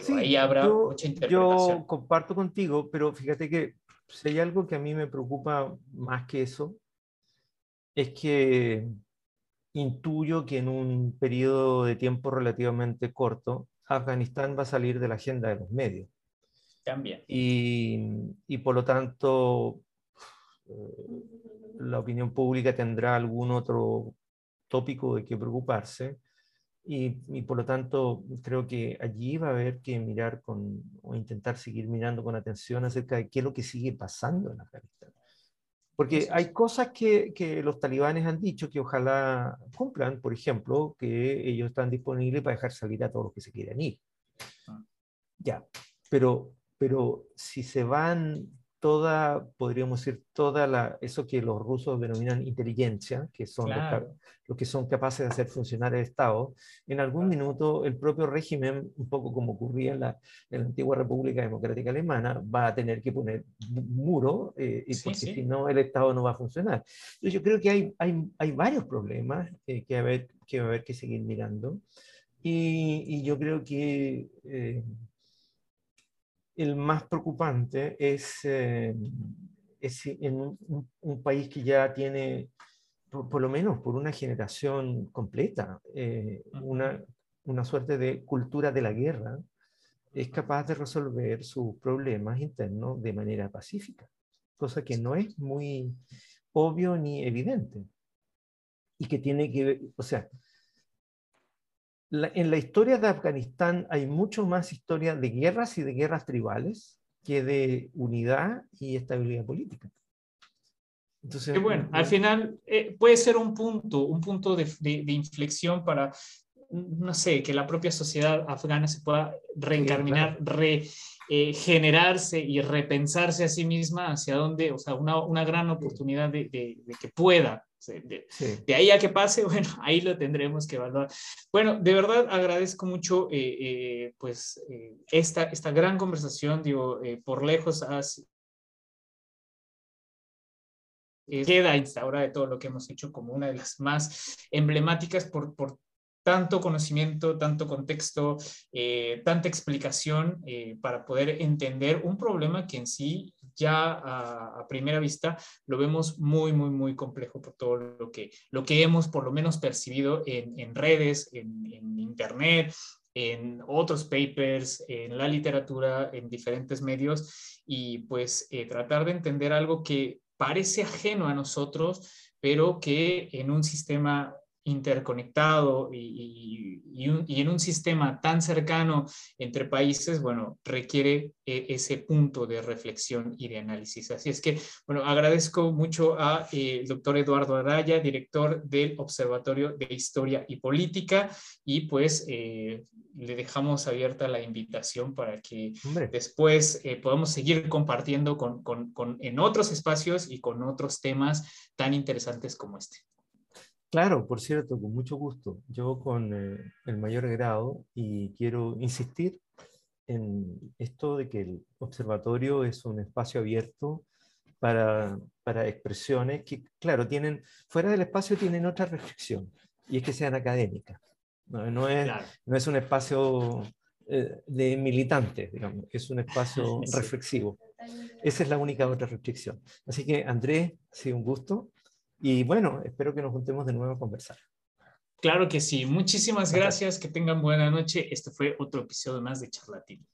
Sí, ahí habrá yo, mucha interpretación. Yo comparto contigo, pero fíjate que si hay algo que a mí me preocupa más que eso, es que intuyo que en un periodo de tiempo relativamente corto, Afganistán va a salir de la agenda de los medios. También. Y, y por lo tanto, eh, la opinión pública tendrá algún otro tópico de que preocuparse y, por lo tanto, creo que allí va a haber que mirar con, o intentar seguir mirando con atención acerca de qué es lo que sigue pasando en Afganistán. Porque hay cosas que, que, los talibanes han dicho que ojalá cumplan, por ejemplo, que ellos están disponibles para dejar salir a todos los que se quieran ir. Ah. Ya, pero, pero si se van toda, podríamos decir, toda la, eso que los rusos denominan inteligencia, que son los, que son capaces de hacer funcionar el Estado, en algún minuto el propio régimen, un poco como ocurría en la, en la antigua República Democrática Alemana, va a tener que poner muro, eh, y porque si no el Estado no va a funcionar. Entonces yo creo que hay, hay, hay varios problemas eh, que, haber, que va a haber que seguir mirando. Y, yo creo que eh, el más preocupante es, eh, es en un, país que ya tiene, por, lo menos por una generación completa, eh, una, una suerte de cultura de la guerra, es capaz de resolver sus problemas internos de manera pacífica, cosa que no es muy obvio ni evidente. Y que tiene que ver, o sea, en la historia de Afganistán hay mucho más historia de guerras y de guerras tribales que de unidad y estabilidad política. Entonces, bueno, al final eh, puede ser un punto, un punto de, de, inflexión para, no sé, que la propia sociedad afgana se pueda reencarnar, regenerarse y repensarse a sí misma hacia dónde, o sea, una, una gran oportunidad de, de, que pueda de, de, ahí a que pase, <laughs> bueno, ahí lo tendremos que evaluar. Bueno, de verdad agradezco mucho eh, eh, pues eh, esta, esta gran conversación, digo, por lejos has, queda instaurada de todo lo que hemos hecho como una de las más emblemáticas por, por tanto conocimiento, tanto contexto, eh, tanta explicación eh, para poder entender un problema que en sí ya a, primera vista lo vemos muy, muy, muy complejo por todo lo que, lo que hemos por lo menos percibido en, redes, en, internet, en otros papers, en la literatura, en diferentes medios y pues eh, tratar de entender algo que parece ajeno a nosotros, pero que en un sistema interconectado y, en un sistema tan cercano entre países, bueno, requiere eh, ese punto de reflexión y de análisis. Así es que, bueno, agradezco mucho al eh, doctor Eduardo Araya, director del Observatorio de Historia y Política, y pues eh, le dejamos abierta la invitación para que después podamos seguir compartiendo en otros espacios y con otros temas tan interesantes como este. Claro, por cierto, con mucho gusto. Yo con eh, el mayor grado y quiero insistir en esto de que el observatorio es un espacio abierto para, para expresiones que, claro, tienen, fuera del espacio tienen otra restricción y es que sean académicas. No, es, no es un espacio eh, de militantes, digamos, es un espacio <laughs> reflexivo. Esa es la única otra restricción. Así que, Andrés, ha sido un gusto. Y bueno, espero que nos juntemos de nuevo a conversar. Claro que sí. Muchísimas gracias. Que tengan buena noche. Este fue otro episodio más de Charlatino.